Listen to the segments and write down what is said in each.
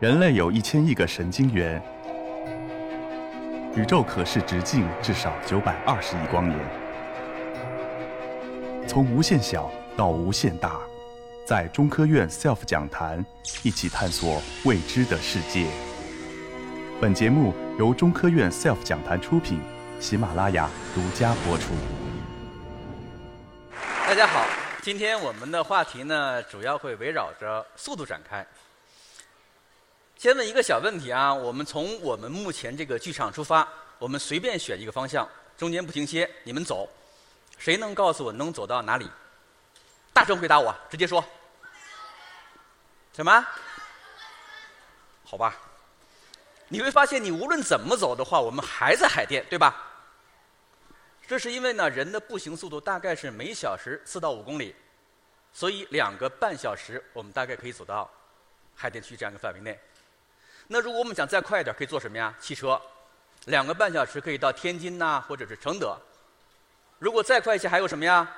人类有一千亿个神经元，宇宙可视直径至少九百二十亿光年。从无限小到无限大，在中科院 SELF 讲坛一起探索未知的世界。本节目由中科院 SELF 讲坛出品，喜马拉雅独家播出。大家好，今天我们的话题呢，主要会围绕着速度展开。先问一个小问题啊，我们从我们目前这个剧场出发，我们随便选一个方向，中间不停歇，你们走，谁能告诉我能走到哪里？大声回答我，直接说。什么？好吧。你会发现，你无论怎么走的话，我们还在海淀，对吧？这是因为呢，人的步行速度大概是每小时四到五公里，所以两个半小时，我们大概可以走到海淀区这样一个范围内。那如果我们想再快一点，可以坐什么呀？汽车，两个半小时可以到天津呐，或者是承德。如果再快一些，还有什么呀？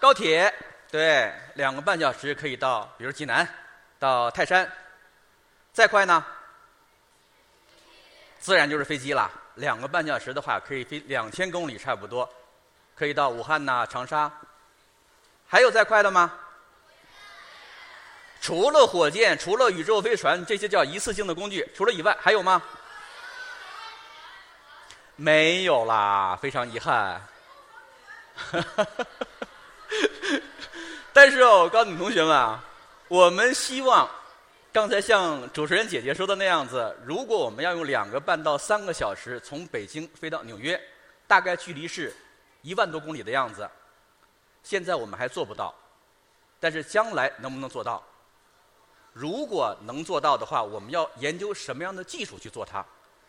高铁，对，两个半小时可以到，比如济南，到泰山。再快呢？自然就是飞机了。两个半小时的话，可以飞两千公里，差不多，可以到武汉呐、长沙。还有再快的吗？除了火箭，除了宇宙飞船，这些叫一次性的工具，除了以外还有吗？没有啦，非常遗憾。但是哦，我告诉你同学们啊，我们希望刚才像主持人姐姐说的那样子，如果我们要用两个半到三个小时从北京飞到纽约，大概距离是一万多公里的样子。现在我们还做不到，但是将来能不能做到？如果能做到的话，我们要研究什么样的技术去做它？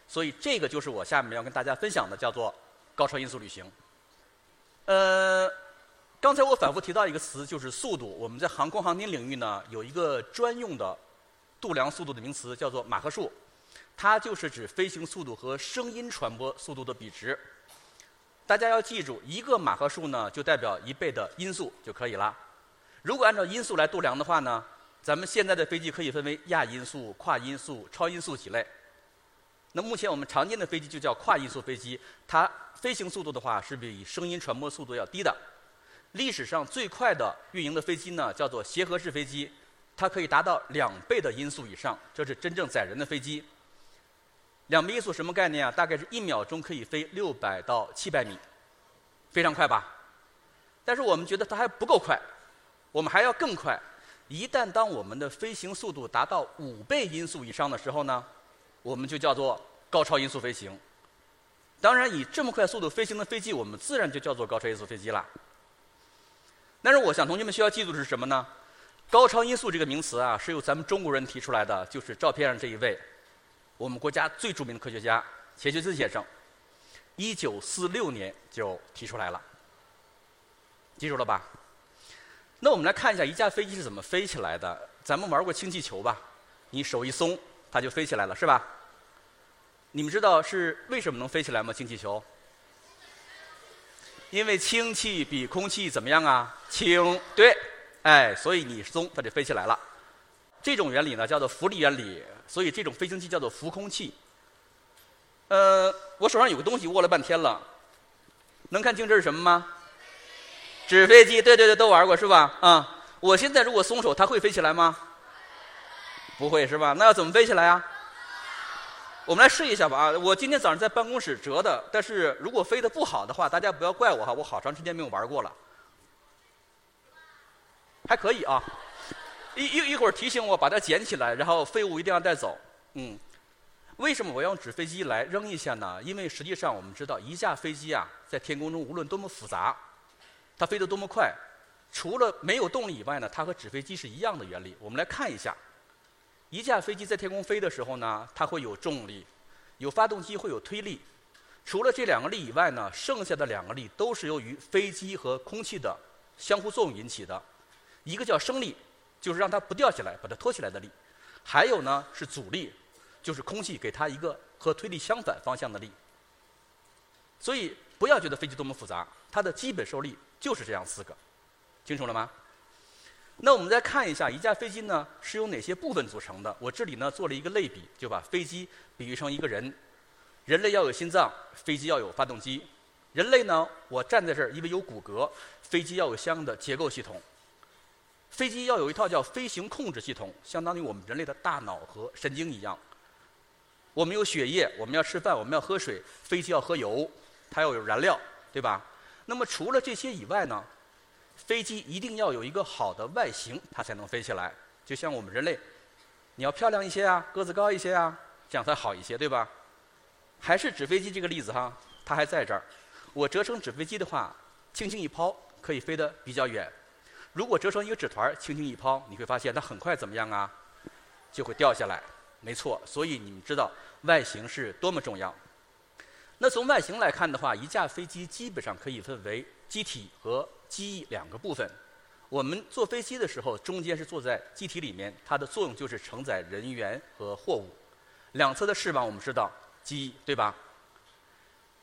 所以这个就是我下面要跟大家分享的，叫做高超音速旅行。呃，刚才我反复提到一个词，就是速度。我们在航空航天领域呢，有一个专用的度量速度的名词，叫做马赫数。它就是指飞行速度和声音传播速度的比值。大家要记住，一个马赫数呢，就代表一倍的音速就可以了。如果按照音速来度量的话呢？咱们现在的飞机可以分为亚音速、跨音速、超音速几类。那目前我们常见的飞机就叫跨音速飞机，它飞行速度的话是比声音传播速度要低的。历史上最快的运营的飞机呢，叫做协和式飞机，它可以达到两倍的音速以上，这是真正载人的飞机。两倍音速什么概念啊？大概是一秒钟可以飞六百到七百米，非常快吧？但是我们觉得它还不够快，我们还要更快。一旦当我们的飞行速度达到五倍音速以上的时候呢，我们就叫做高超音速飞行。当然，以这么快速度飞行的飞机，我们自然就叫做高超音速飞机了。但是，我想同学们需要记住的是什么呢？高超音速这个名词啊，是由咱们中国人提出来的，就是照片上这一位，我们国家最著名的科学家钱学森先生，一九四六年就提出来了。记住了吧？那我们来看一下一架飞机是怎么飞起来的。咱们玩过氢气球吧？你手一松，它就飞起来了，是吧？你们知道是为什么能飞起来吗？氢气球？因为氢气比空气怎么样啊？轻，对，哎，所以你松，它就飞起来了。这种原理呢叫做浮力原理，所以这种飞行器叫做浮空气。呃，我手上有个东西握了半天了，能看清这是什么吗？纸飞机，对对对，都玩过是吧？啊，我现在如果松手，它会飞起来吗？不会是吧？那要怎么飞起来啊？我们来试一下吧啊！我今天早上在办公室折的，但是如果飞得不好的话，大家不要怪我哈，我好长时间没有玩过了。还可以啊，一一一会儿提醒我把它捡起来，然后废物一定要带走。嗯，为什么我要用纸飞机来扔一下呢？因为实际上我们知道，一架飞机啊，在天空中无论多么复杂。它飞得多么快？除了没有动力以外呢，它和纸飞机是一样的原理。我们来看一下，一架飞机在天空飞的时候呢，它会有重力，有发动机会有推力。除了这两个力以外呢，剩下的两个力都是由于飞机和空气的相互作用引起的。一个叫升力，就是让它不掉下来，把它拖起来的力；还有呢是阻力，就是空气给它一个和推力相反方向的力。所以不要觉得飞机多么复杂，它的基本受力。就是这样四个，清楚了吗？那我们再看一下一架飞机呢是由哪些部分组成的？我这里呢做了一个类比，就把飞机比喻成一个人，人类要有心脏，飞机要有发动机。人类呢，我站在这儿，因为有骨骼，飞机要有相应的结构系统。飞机要有一套叫飞行控制系统，相当于我们人类的大脑和神经一样。我们有血液，我们要吃饭，我们要喝水，飞机要喝油，它要有燃料，对吧？那么除了这些以外呢，飞机一定要有一个好的外形，它才能飞起来。就像我们人类，你要漂亮一些啊，个子高一些啊，这样才好一些，对吧？还是纸飞机这个例子哈，它还在这儿。我折成纸飞机的话，轻轻一抛可以飞得比较远。如果折成一个纸团轻轻一抛，你会发现它很快怎么样啊？就会掉下来。没错，所以你们知道外形是多么重要。那从外形来看的话，一架飞机基本上可以分为机体和机翼两个部分。我们坐飞机的时候，中间是坐在机体里面，它的作用就是承载人员和货物。两侧的翅膀我们知道机翼，对吧？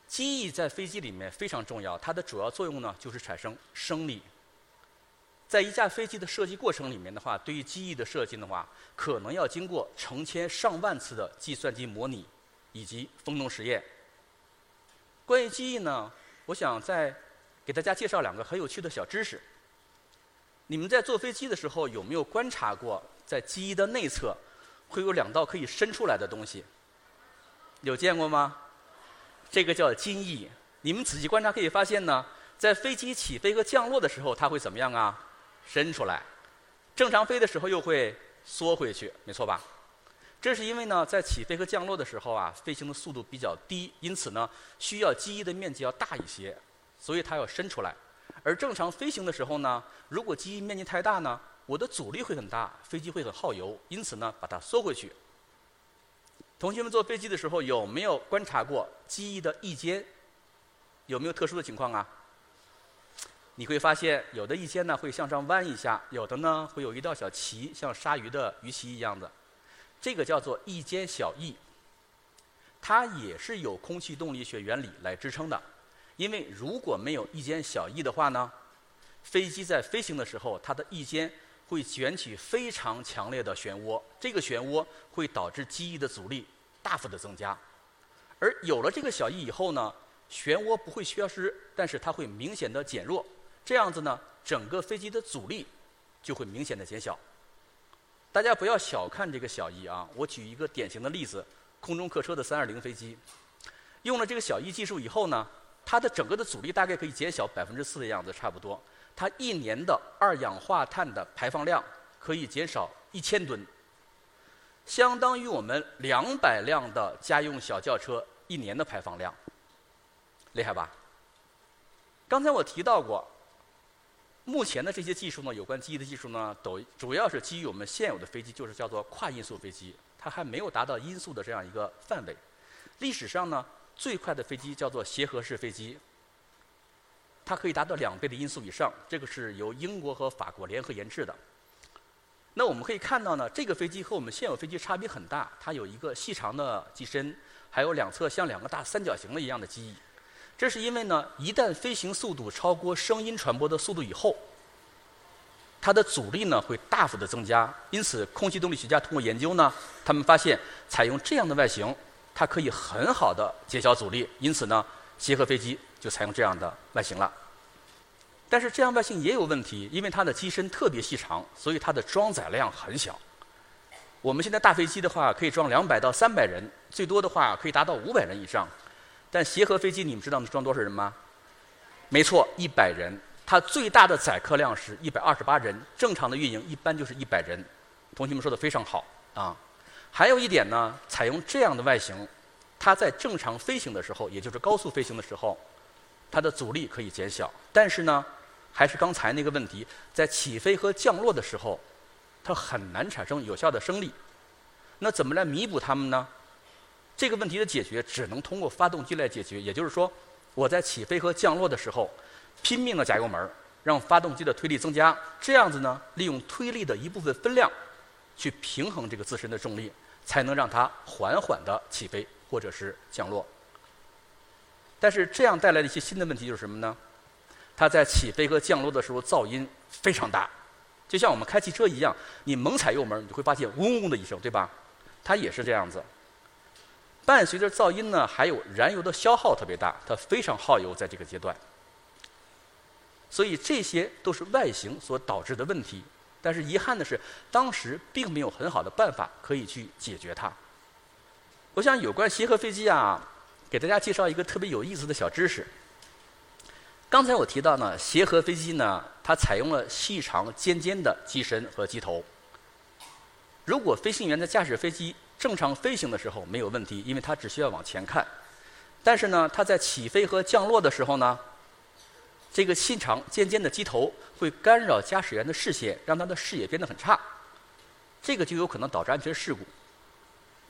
机翼在飞机里面非常重要，它的主要作用呢就是产生升力。在一架飞机的设计过程里面的话，对于机翼的设计的话，可能要经过成千上万次的计算机模拟以及风洞实验。关于机翼呢，我想再给大家介绍两个很有趣的小知识。你们在坐飞机的时候有没有观察过，在机翼的内侧会有两道可以伸出来的东西？有见过吗？这个叫襟翼，你们仔细观察可以发现呢，在飞机起飞和降落的时候，它会怎么样啊？伸出来。正常飞的时候又会缩回去，没错吧？这是因为呢，在起飞和降落的时候啊，飞行的速度比较低，因此呢，需要机翼的面积要大一些，所以它要伸出来。而正常飞行的时候呢，如果机翼面积太大呢，我的阻力会很大，飞机会很耗油，因此呢，把它缩回去。同学们坐飞机的时候有没有观察过机翼的翼尖？有没有特殊的情况啊？你会发现有的翼尖呢会向上弯一下，有的呢会有一道小鳍，像鲨鱼的鱼鳍一样的，这个叫做翼尖小翼。它也是有空气动力学原理来支撑的，因为如果没有翼尖小翼的话呢，飞机在飞行的时候，它的翼尖。会卷起非常强烈的漩涡，这个漩涡会导致机翼的阻力大幅的增加。而有了这个小翼以后呢，漩涡不会消失，但是它会明显的减弱。这样子呢，整个飞机的阻力就会明显的减小。大家不要小看这个小翼啊！我举一个典型的例子：空中客车的三二零飞机，用了这个小翼技术以后呢，它的整个的阻力大概可以减小百分之四的样子，差不多。它一年的二氧化碳的排放量可以减少一千吨，相当于我们两百辆的家用小轿车一年的排放量，厉害吧？刚才我提到过，目前的这些技术呢，有关机翼的技术呢，都主要是基于我们现有的飞机，就是叫做跨音速飞机，它还没有达到音速的这样一个范围。历史上呢，最快的飞机叫做协和式飞机。它可以达到两倍的音速以上，这个是由英国和法国联合研制的。那我们可以看到呢，这个飞机和我们现有飞机差别很大，它有一个细长的机身，还有两侧像两个大三角形的一样的机翼。这是因为呢，一旦飞行速度超过声音传播的速度以后，它的阻力呢会大幅的增加。因此，空气动力学家通过研究呢，他们发现采用这样的外形，它可以很好的减小阻力。因此呢，协和飞机就采用这样的外形了。但是这样外形也有问题，因为它的机身特别细长，所以它的装载量很小。我们现在大飞机的话，可以装两百到三百人，最多的话可以达到五百人以上。但协和飞机，你们知道能装多少人吗？没错，一百人。它最大的载客量是一百二十八人，正常的运营一般就是一百人。同学们说的非常好啊。还有一点呢，采用这样的外形，它在正常飞行的时候，也就是高速飞行的时候，它的阻力可以减小。但是呢，还是刚才那个问题，在起飞和降落的时候，它很难产生有效的升力。那怎么来弥补它们呢？这个问题的解决只能通过发动机来解决。也就是说，我在起飞和降落的时候，拼命的加油门，让发动机的推力增加。这样子呢，利用推力的一部分分量，去平衡这个自身的重力，才能让它缓缓的起飞或者是降落。但是这样带来的一些新的问题就是什么呢？它在起飞和降落的时候噪音非常大，就像我们开汽车一样，你猛踩油门，你就会发现嗡嗡的一声，对吧？它也是这样子。伴随着噪音呢，还有燃油的消耗特别大，它非常耗油，在这个阶段。所以这些都是外形所导致的问题。但是遗憾的是，当时并没有很好的办法可以去解决它。我想有关协和飞机啊，给大家介绍一个特别有意思的小知识。刚才我提到呢，协和飞机呢，它采用了细长尖尖的机身和机头。如果飞行员在驾驶飞机正常飞行的时候没有问题，因为它只需要往前看。但是呢，它在起飞和降落的时候呢，这个细长尖尖的机头会干扰驾驶员的视线，让他的视野变得很差。这个就有可能导致安全事故。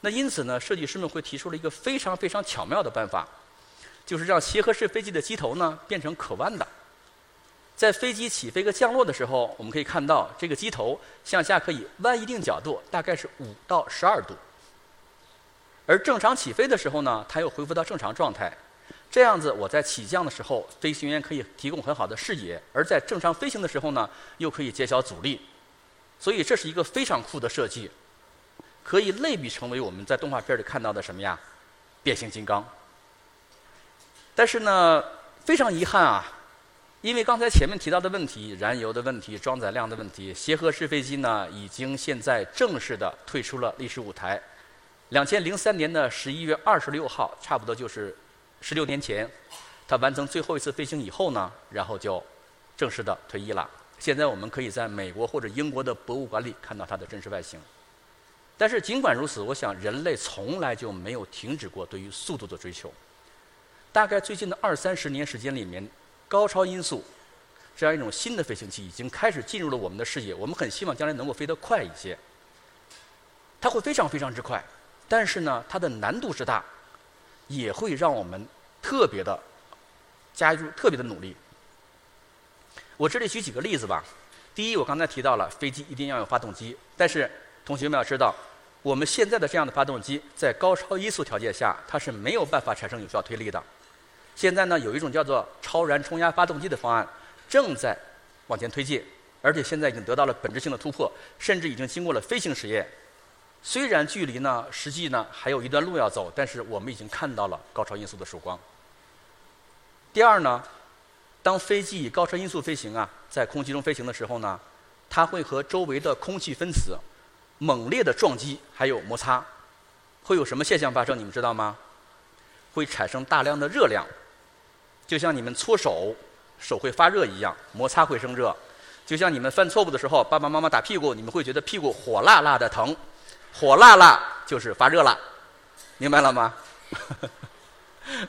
那因此呢，设计师们会提出了一个非常非常巧妙的办法。就是让协和式飞机的机头呢变成可弯的，在飞机起飞和降落的时候，我们可以看到这个机头向下可以弯一定角度，大概是五到十二度。而正常起飞的时候呢，它又恢复到正常状态。这样子，我在起降的时候，飞行员可以提供很好的视野；而在正常飞行的时候呢，又可以减小阻力。所以这是一个非常酷的设计，可以类比成为我们在动画片里看到的什么呀？变形金刚。但是呢，非常遗憾啊，因为刚才前面提到的问题，燃油的问题、装载量的问题，协和式飞机呢已经现在正式的退出了历史舞台。两千零三年的十一月二十六号，差不多就是十六年前，它完成最后一次飞行以后呢，然后就正式的退役了。现在我们可以在美国或者英国的博物馆里看到它的真实外形。但是尽管如此，我想人类从来就没有停止过对于速度的追求。大概最近的二三十年时间里面，高超音速这样一种新的飞行器已经开始进入了我们的视野。我们很希望将来能够飞得快一些，它会非常非常之快，但是呢，它的难度之大，也会让我们特别的加入特别的努力。我这里举几个例子吧。第一，我刚才提到了飞机一定要有发动机，但是同学们要知道。我们现在的这样的发动机，在高超音速条件下，它是没有办法产生有效推力的。现在呢，有一种叫做超燃冲压发动机的方案，正在往前推进，而且现在已经得到了本质性的突破，甚至已经经过了飞行实验。虽然距离呢，实际呢还有一段路要走，但是我们已经看到了高超音速的曙光。第二呢，当飞机以高超音速飞行啊，在空气中飞行的时候呢，它会和周围的空气分子。猛烈的撞击还有摩擦，会有什么现象发生？你们知道吗？会产生大量的热量，就像你们搓手，手会发热一样，摩擦会生热。就像你们犯错误的时候，爸爸妈妈打屁股，你们会觉得屁股火辣辣的疼，火辣辣就是发热了，明白了吗？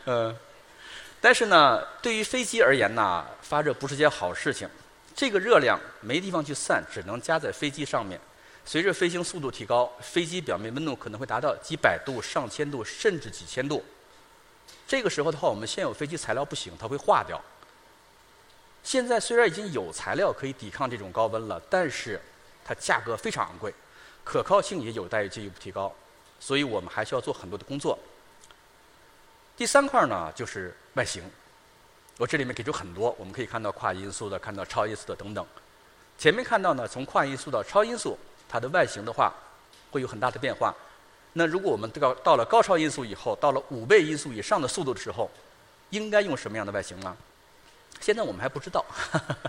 嗯，但是呢，对于飞机而言呢，发热不是件好事情，这个热量没地方去散，只能加在飞机上面。随着飞行速度提高，飞机表面温度可能会达到几百度、上千度，甚至几千度。这个时候的话，我们现有飞机材料不行，它会化掉。现在虽然已经有材料可以抵抗这种高温了，但是它价格非常昂贵，可靠性也有待于进一步提高。所以我们还需要做很多的工作。第三块呢，就是外形。我这里面给出很多，我们可以看到跨音速的，看到超音速的等等。前面看到呢，从跨音速到超音速。它的外形的话，会有很大的变化。那如果我们到到了高超音速以后，到了五倍音速以上的速度的时候，应该用什么样的外形呢？现在我们还不知道。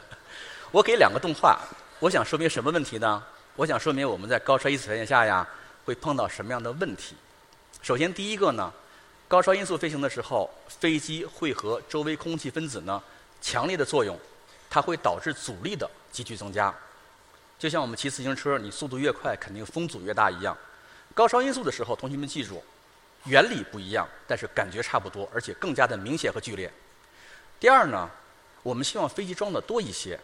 我给两个动画，我想说明什么问题呢？我想说明我们在高超音速条件下呀，会碰到什么样的问题。首先第一个呢，高超音速飞行的时候，飞机会和周围空气分子呢强烈的作用，它会导致阻力的急剧增加。就像我们骑自行车，你速度越快，肯定风阻越大一样。高超音速的时候，同学们记住，原理不一样，但是感觉差不多，而且更加的明显和剧烈。第二呢，我们希望飞机装的多一些，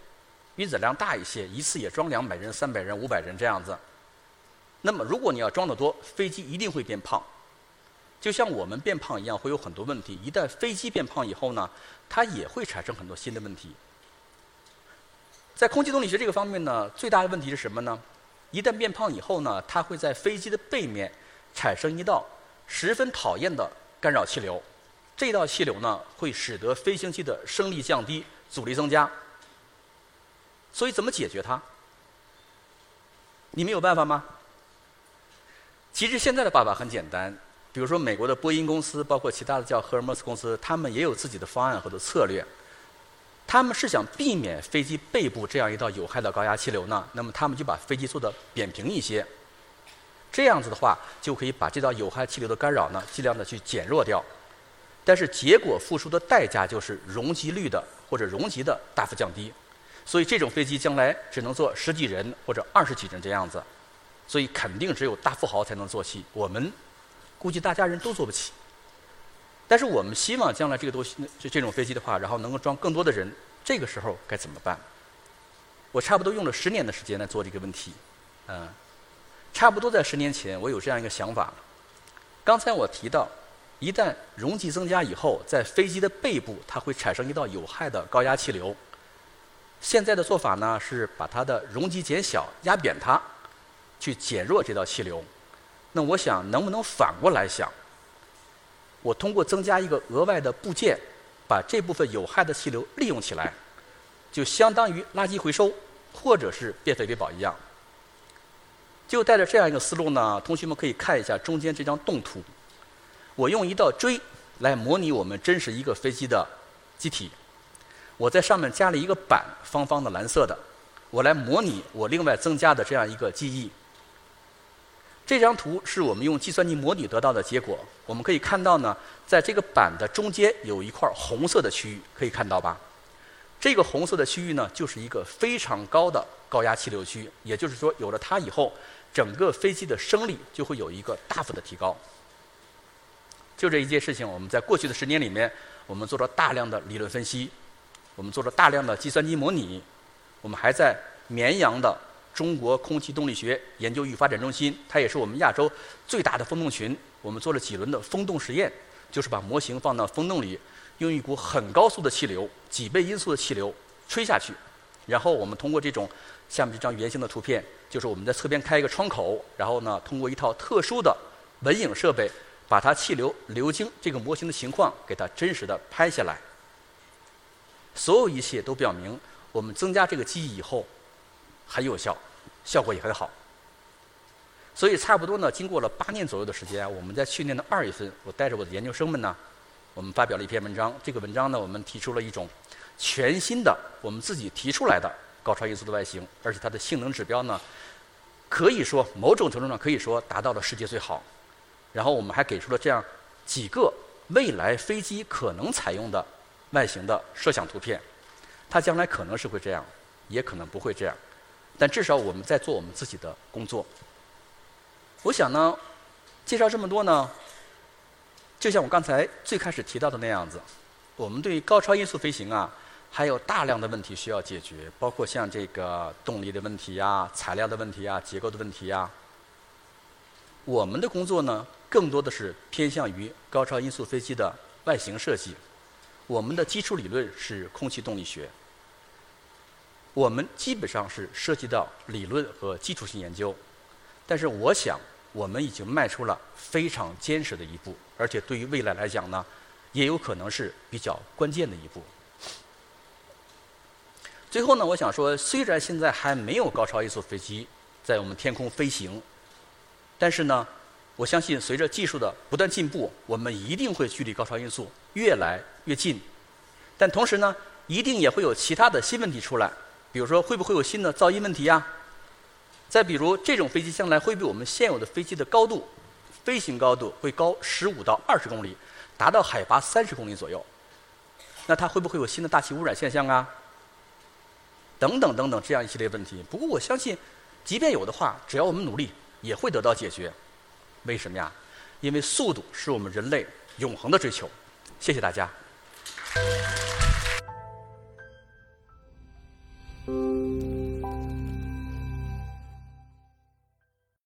运载量大一些，一次也装两百人、三百人、五百人这样子。那么，如果你要装的多，飞机一定会变胖。就像我们变胖一样，会有很多问题。一旦飞机变胖以后呢，它也会产生很多新的问题。在空气动力学这个方面呢，最大的问题是什么呢？一旦变胖以后呢，它会在飞机的背面产生一道十分讨厌的干扰气流。这道气流呢，会使得飞行器的升力降低，阻力增加。所以怎么解决它？你们有办法吗？其实现在的办法很简单，比如说美国的波音公司，包括其他的叫赫尔墨斯公司，他们也有自己的方案或者策略。他们是想避免飞机背部这样一道有害的高压气流呢，那么他们就把飞机做的扁平一些。这样子的话，就可以把这道有害气流的干扰呢，尽量的去减弱掉。但是结果付出的代价就是容积率的或者容积的大幅降低。所以这种飞机将来只能坐十几人或者二十几人这样子。所以肯定只有大富豪才能坐起，我们估计大家人都坐不起。但是我们希望将来这个东西，这这种飞机的话，然后能够装更多的人，这个时候该怎么办？我差不多用了十年的时间来做这个问题，嗯。差不多在十年前，我有这样一个想法。刚才我提到，一旦容积增加以后，在飞机的背部，它会产生一道有害的高压气流。现在的做法呢，是把它的容积减小，压扁它，去减弱这道气流。那我想，能不能反过来想？我通过增加一个额外的部件，把这部分有害的气流利用起来，就相当于垃圾回收，或者是变废为宝一样。就带着这样一个思路呢，同学们可以看一下中间这张动图。我用一道锥来模拟我们真实一个飞机的机体，我在上面加了一个板，方方的蓝色的，我来模拟我另外增加的这样一个记忆。这张图是我们用计算机模拟得到的结果。我们可以看到呢，在这个板的中间有一块红色的区域，可以看到吧？这个红色的区域呢，就是一个非常高的高压气流区，也就是说，有了它以后。整个飞机的升力就会有一个大幅的提高。就这一件事情，我们在过去的十年里面，我们做了大量的理论分析，我们做了大量的计算机模拟，我们还在绵阳的中国空气动力学研究与发展中心，它也是我们亚洲最大的风洞群，我们做了几轮的风洞实验，就是把模型放到风洞里，用一股很高速的气流，几倍音速的气流吹下去，然后我们通过这种。下面这张圆形的图片，就是我们在侧边开一个窗口，然后呢，通过一套特殊的文影设备，把它气流流经这个模型的情况给它真实的拍下来。所有一切都表明，我们增加这个机翼以后很有效，效果也很好。所以差不多呢，经过了八年左右的时间，我们在去年的二月份，我带着我的研究生们呢，我们发表了一篇文章。这个文章呢，我们提出了一种全新的，我们自己提出来的。高超音速的外形，而且它的性能指标呢，可以说某种程度上可以说达到了世界最好。然后我们还给出了这样几个未来飞机可能采用的外形的设想图片。它将来可能是会这样，也可能不会这样。但至少我们在做我们自己的工作。我想呢，介绍这么多呢，就像我刚才最开始提到的那样子，我们对高超音速飞行啊。还有大量的问题需要解决，包括像这个动力的问题呀、材料的问题呀、结构的问题呀。我们的工作呢，更多的是偏向于高超音速飞机的外形设计。我们的基础理论是空气动力学。我们基本上是涉及到理论和基础性研究，但是我想，我们已经迈出了非常坚实的一步，而且对于未来来讲呢，也有可能是比较关键的一步。最后呢，我想说，虽然现在还没有高超音速飞机在我们天空飞行，但是呢，我相信随着技术的不断进步，我们一定会距离高超音速越来越近。但同时呢，一定也会有其他的新问题出来，比如说会不会有新的噪音问题呀？再比如，这种飞机将来会比我们现有的飞机的高度，飞行高度会高十五到二十公里，达到海拔三十公里左右。那它会不会有新的大气污染现象啊？等等等等，这样一系列问题。不过我相信，即便有的话，只要我们努力，也会得到解决。为什么呀？因为速度是我们人类永恒的追求。谢谢大家。